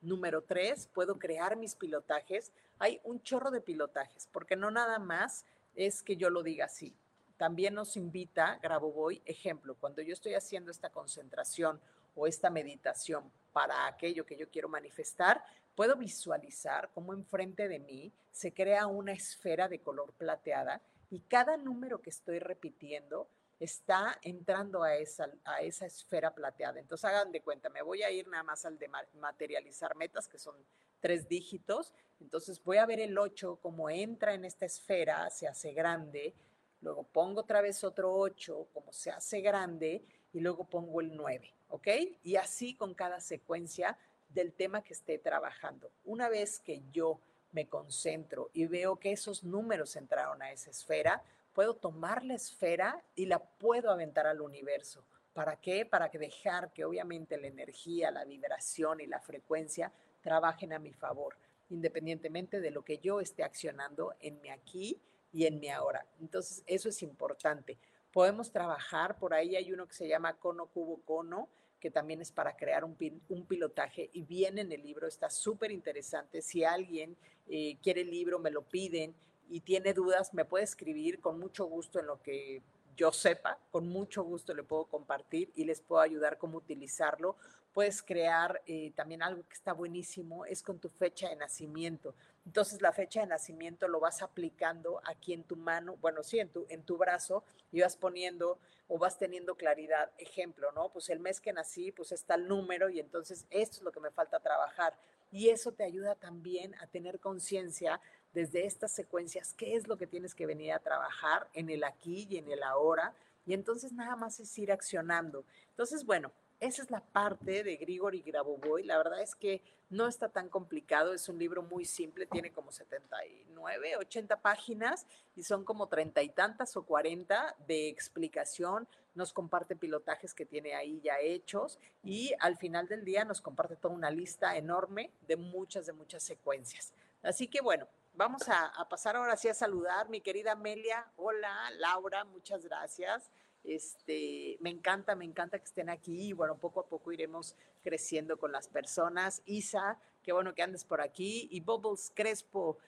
Número tres, puedo crear mis pilotajes. Hay un chorro de pilotajes, porque no nada más es que yo lo diga así. También nos invita, Grabo ejemplo, cuando yo estoy haciendo esta concentración o esta meditación para aquello que yo quiero manifestar, puedo visualizar cómo enfrente de mí se crea una esfera de color plateada y cada número que estoy repitiendo está entrando a esa, a esa esfera plateada. Entonces hagan de cuenta, me voy a ir nada más al de materializar metas, que son tres dígitos. Entonces voy a ver el 8 como entra en esta esfera, se hace grande. Luego pongo otra vez otro 8, como se hace grande, y luego pongo el 9, ¿ok? Y así con cada secuencia del tema que esté trabajando. Una vez que yo me concentro y veo que esos números entraron a esa esfera, puedo tomar la esfera y la puedo aventar al universo. ¿Para qué? Para que dejar que obviamente la energía, la vibración y la frecuencia trabajen a mi favor, independientemente de lo que yo esté accionando en mi aquí y en mi ahora. Entonces, eso es importante. Podemos trabajar, por ahí hay uno que se llama cono, cubo, cono, que también es para crear un, un pilotaje y viene en el libro, está súper interesante. Si alguien eh, quiere el libro, me lo piden y tiene dudas, me puede escribir con mucho gusto en lo que yo sepa, con mucho gusto le puedo compartir y les puedo ayudar cómo utilizarlo. Puedes crear eh, también algo que está buenísimo, es con tu fecha de nacimiento. Entonces la fecha de nacimiento lo vas aplicando aquí en tu mano, bueno, sí, en tu, en tu brazo y vas poniendo o vas teniendo claridad. Ejemplo, ¿no? Pues el mes que nací, pues está el número y entonces esto es lo que me falta trabajar. Y eso te ayuda también a tener conciencia desde estas secuencias, qué es lo que tienes que venir a trabajar en el aquí y en el ahora. Y entonces nada más es ir accionando. Entonces, bueno, esa es la parte de Grigori Grabovoi. La verdad es que no está tan complicado, es un libro muy simple, tiene como 79, 80 páginas y son como treinta y tantas o 40 de explicación. Nos comparte pilotajes que tiene ahí ya hechos y al final del día nos comparte toda una lista enorme de muchas, de muchas secuencias. Así que bueno, vamos a, pasar ahora sí a saludar. Mi querida Amelia, hola, Laura, muchas gracias. Este, me encanta, me encanta que estén aquí bueno, poco a poco iremos creciendo con las personas. Isa, qué bueno que andes por aquí. Y Bubbles Crespo,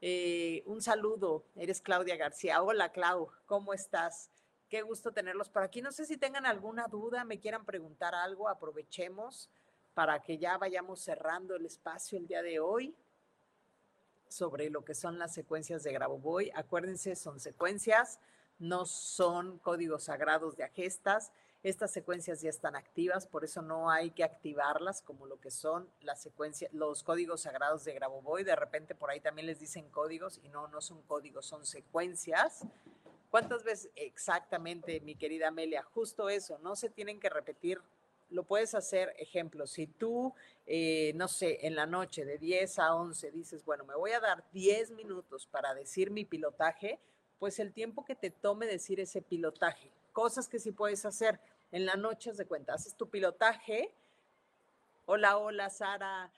eh, un saludo. Eres Claudia García. Hola, Clau, ¿cómo estás? Qué gusto tenerlos por aquí. No sé si tengan alguna duda, me quieran preguntar algo, aprovechemos para que ya vayamos cerrando el espacio el día de hoy sobre lo que son las secuencias de Grabovoi. Acuérdense, son secuencias no son códigos sagrados de agestas. Estas secuencias ya están activas, por eso no hay que activarlas como lo que son las secuencias, los códigos sagrados de Grabovoi. De repente por ahí también les dicen códigos y no, no son códigos, son secuencias. ¿Cuántas veces exactamente, mi querida Amelia? Justo eso, no se tienen que repetir. Lo puedes hacer, ejemplo, si tú, eh, no sé, en la noche de 10 a 11 dices, bueno, me voy a dar 10 minutos para decir mi pilotaje, pues el tiempo que te tome decir ese pilotaje. Cosas que sí puedes hacer en la noche, de cuenta, haces tu pilotaje. Hola, hola, Sara.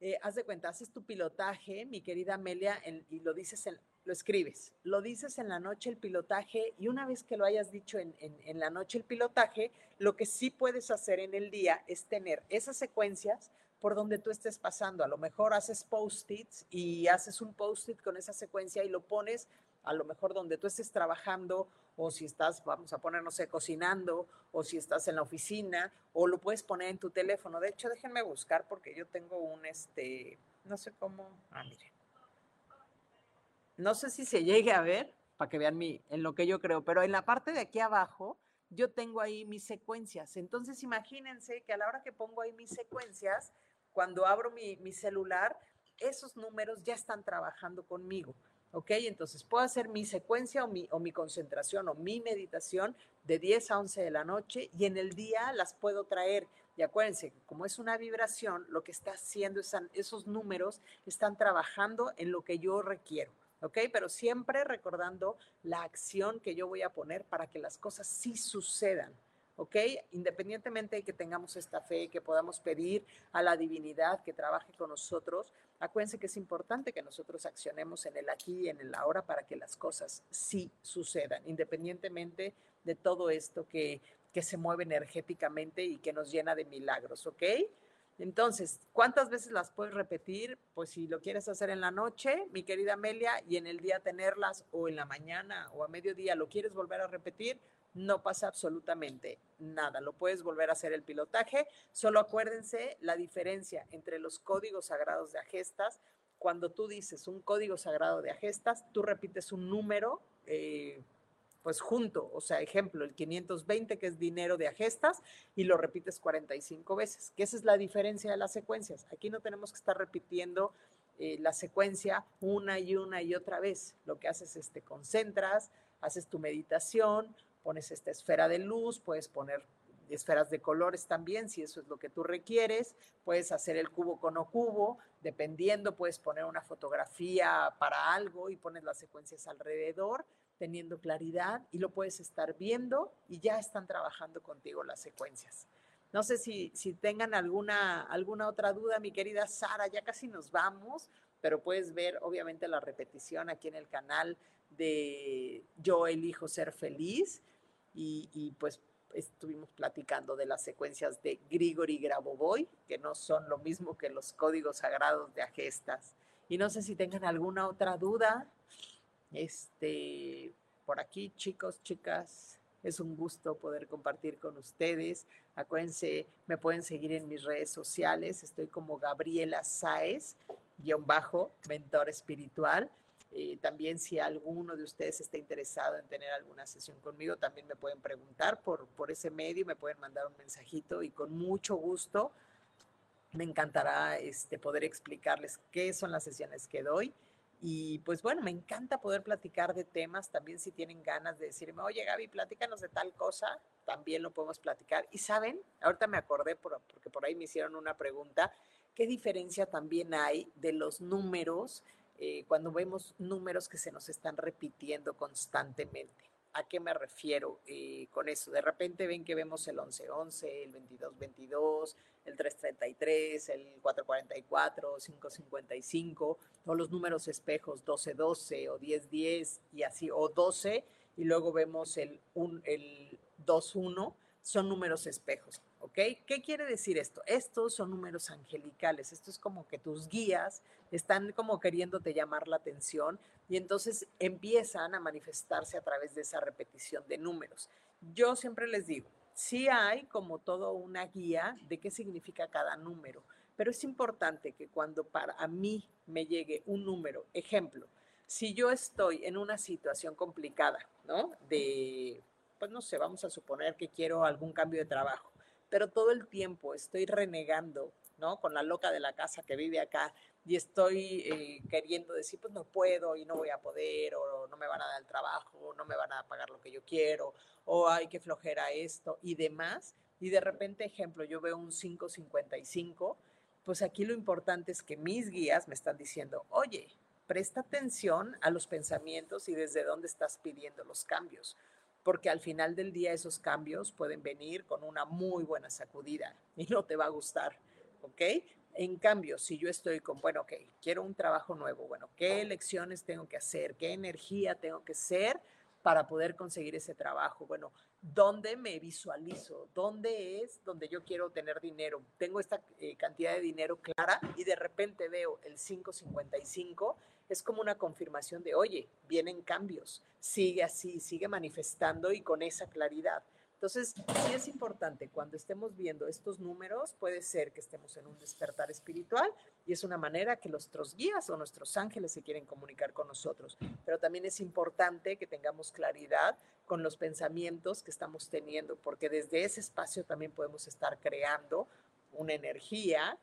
Eh, haz de cuenta, haces tu pilotaje, mi querida Amelia, y lo dices, en, lo escribes, lo dices en la noche el pilotaje y una vez que lo hayas dicho en, en la noche el pilotaje, lo que sí puedes hacer en el día es tener esas secuencias por donde tú estés pasando. A lo mejor haces post-its y haces un post-it con esa secuencia y lo pones a lo mejor donde tú estés trabajando o si estás, vamos a poner, no sé, cocinando o si estás en la oficina o lo puedes poner en tu teléfono. De hecho, déjenme buscar porque yo tengo un, este, no sé cómo, ah, miren. No sé si se llegue a ver para que vean mi, en lo que yo creo, pero en la parte de aquí abajo yo tengo ahí mis secuencias. Entonces imagínense que a la hora que pongo ahí mis secuencias, cuando abro mi, mi celular, esos números ya están trabajando conmigo. ¿ok? Entonces puedo hacer mi secuencia o mi, o mi concentración o mi meditación de 10 a 11 de la noche y en el día las puedo traer. Y acuérdense, como es una vibración, lo que está haciendo esos números están trabajando en lo que yo requiero. ¿Ok? Pero siempre recordando la acción que yo voy a poner para que las cosas sí sucedan. ¿ok? Independientemente de que tengamos esta fe, que podamos pedir a la divinidad que trabaje con nosotros, acuérdense que es importante que nosotros accionemos en el aquí y en el ahora para que las cosas sí sucedan, independientemente de todo esto que, que se mueve energéticamente y que nos llena de milagros, ¿ok? Entonces, ¿cuántas veces las puedes repetir? Pues si lo quieres hacer en la noche, mi querida Amelia, y en el día tenerlas, o en la mañana o a mediodía, ¿lo quieres volver a repetir? no pasa absolutamente nada. Lo puedes volver a hacer el pilotaje. Solo acuérdense la diferencia entre los códigos sagrados de agestas. Cuando tú dices un código sagrado de agestas, tú repites un número, eh, pues junto, o sea, ejemplo, el 520 que es dinero de agestas y lo repites 45 veces, que esa es la diferencia de las secuencias. Aquí no tenemos que estar repitiendo eh, la secuencia una y una y otra vez. Lo que haces es te concentras, haces tu meditación, pones esta esfera de luz, puedes poner esferas de colores también, si eso es lo que tú requieres. Puedes hacer el cubo con o cubo, dependiendo, puedes poner una fotografía para algo y pones las secuencias alrededor, teniendo claridad y lo puedes estar viendo y ya están trabajando contigo las secuencias. No sé si, si tengan alguna, alguna otra duda, mi querida Sara, ya casi nos vamos, pero puedes ver obviamente la repetición aquí en el canal de Yo elijo ser feliz y, pues estuvimos platicando de las secuencias de Grigori Grabovoi, que no son lo mismo que los códigos sagrados de Agestas. Y no sé si tengan alguna otra duda. Este, por aquí, chicos, chicas, es un gusto poder compartir con ustedes. Acuérdense, me pueden seguir en mis redes sociales. Estoy como Gabriela Sáez, guion bajo, mentor espiritual. Eh, también si alguno de ustedes está interesado en tener alguna sesión conmigo, también me pueden preguntar por, por ese medio, me pueden mandar un mensajito y con mucho gusto me encantará este, poder explicarles qué son las sesiones que doy Y pues bueno, me encanta poder platicar de temas. También si tienen ganas de decirme, oye Gaby, platícanos de tal cosa, también lo podemos platicar. Y saben, ahorita me acordé porque por ahí me hicieron una pregunta, ¿qué diferencia también hay de los números eh, cuando vemos números que se nos están repitiendo constantemente? ¿A qué me refiero eh, con eso? De repente ven que vemos el 11-11, el 22-22, el 333, el 444, 555, todos los números espejos 1212 o 1010 y así, o 12, y luego vemos el, un, el 21, son números espejos, ¿ok? ¿Qué quiere decir esto? Estos son números angelicales, esto es como que tus guías están como queriéndote llamar la atención y entonces empiezan a manifestarse a través de esa repetición de números. Yo siempre les digo, sí hay como todo una guía de qué significa cada número, pero es importante que cuando para a mí me llegue un número, ejemplo, si yo estoy en una situación complicada, ¿no? De, pues no sé, vamos a suponer que quiero algún cambio de trabajo, pero todo el tiempo estoy renegando, ¿no? Con la loca de la casa que vive acá y estoy eh, queriendo decir, pues no puedo y no voy a poder, o no me van a dar el trabajo, no me van a pagar lo que yo quiero, o hay que flojera esto y demás. Y de repente, ejemplo, yo veo un 555, pues aquí lo importante es que mis guías me están diciendo, oye, presta atención a los pensamientos y desde dónde estás pidiendo los cambios, porque al final del día esos cambios pueden venir con una muy buena sacudida y no te va a gustar, ¿ok? En cambio, si yo estoy con, bueno, ok, quiero un trabajo nuevo, bueno, ¿qué elecciones tengo que hacer? ¿Qué energía tengo que ser para poder conseguir ese trabajo? Bueno, ¿dónde me visualizo? ¿Dónde es donde yo quiero tener dinero? Tengo esta eh, cantidad de dinero clara y de repente veo el 555, es como una confirmación de, oye, vienen cambios, sigue así, sigue manifestando y con esa claridad. Entonces, sí es importante, cuando estemos viendo estos números, puede ser que estemos en un despertar espiritual y es una manera que nuestros guías o nuestros ángeles se quieren comunicar con nosotros. Pero también es importante que tengamos claridad con los pensamientos que estamos teniendo, porque desde ese espacio también podemos estar creando una energía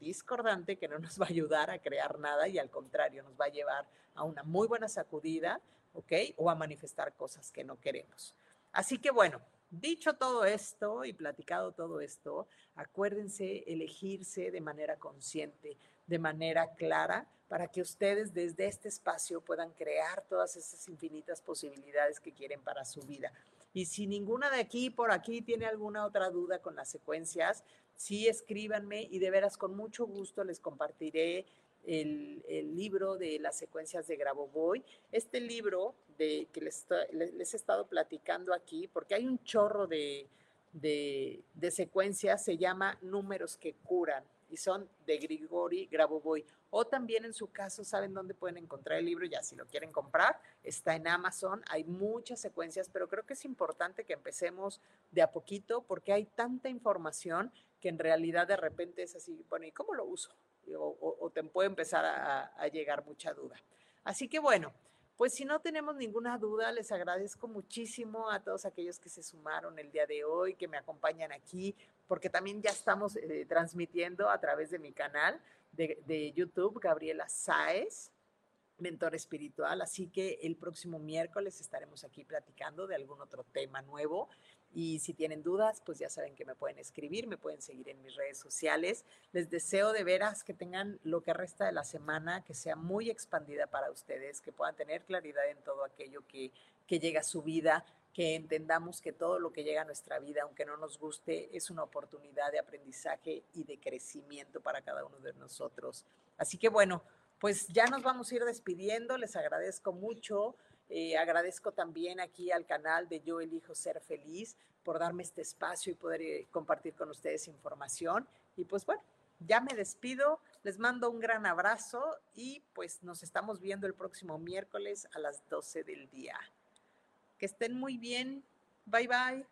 discordante que no nos va a ayudar a crear nada y al contrario, nos va a llevar a una muy buena sacudida, ¿ok? O a manifestar cosas que no queremos. Así que bueno, Dicho todo esto y platicado todo esto, acuérdense elegirse de manera consciente, de manera clara, para que ustedes desde este espacio puedan crear todas esas infinitas posibilidades que quieren para su vida. Y si ninguna de aquí por aquí tiene alguna otra duda con las secuencias, sí escríbanme y de veras con mucho gusto les compartiré el, libro de las secuencias de Grabovoi. Este libro de, que les, les, he estado platicando aquí, porque hay un chorro de, de, de, secuencias, se llama Números que curan y son de Grigori Grabovoi. O también en su caso, ¿saben dónde pueden encontrar el libro? Ya si lo quieren comprar, está en Amazon. Hay muchas secuencias, pero creo que es importante que empecemos de a poquito porque hay tanta información que en realidad de repente es así, bueno, ¿y cómo lo uso? O, te puede empezar a, llegar mucha duda. Así que bueno, pues si no tenemos ninguna duda, les agradezco muchísimo a todos aquellos que se sumaron el día de hoy, que me acompañan aquí, porque también ya estamos eh, transmitiendo a través de mi canal de, de YouTube, Gabriela Sáez mentor espiritual, así que el próximo miércoles estaremos aquí platicando de algún otro tema nuevo y si tienen dudas, pues ya saben que me pueden escribir, me pueden seguir en mis redes sociales. Les deseo de veras que tengan lo que resta de la semana, que sea muy expandida para ustedes, que puedan tener claridad en todo aquello que, que llega a su vida, que entendamos que todo lo que llega a nuestra vida, aunque no nos guste, es una oportunidad de aprendizaje y de crecimiento para cada uno de nosotros. Así que bueno, pues ya nos vamos a ir despidiendo. Les agradezco mucho. Eh, agradezco también aquí al canal de Yo Elijo Ser Feliz por darme este espacio y poder eh, compartir con ustedes información. Y pues bueno, ya me despido, les mando un gran abrazo y pues nos estamos viendo el próximo miércoles a las 12 del día. Que estén muy bien. Bye bye.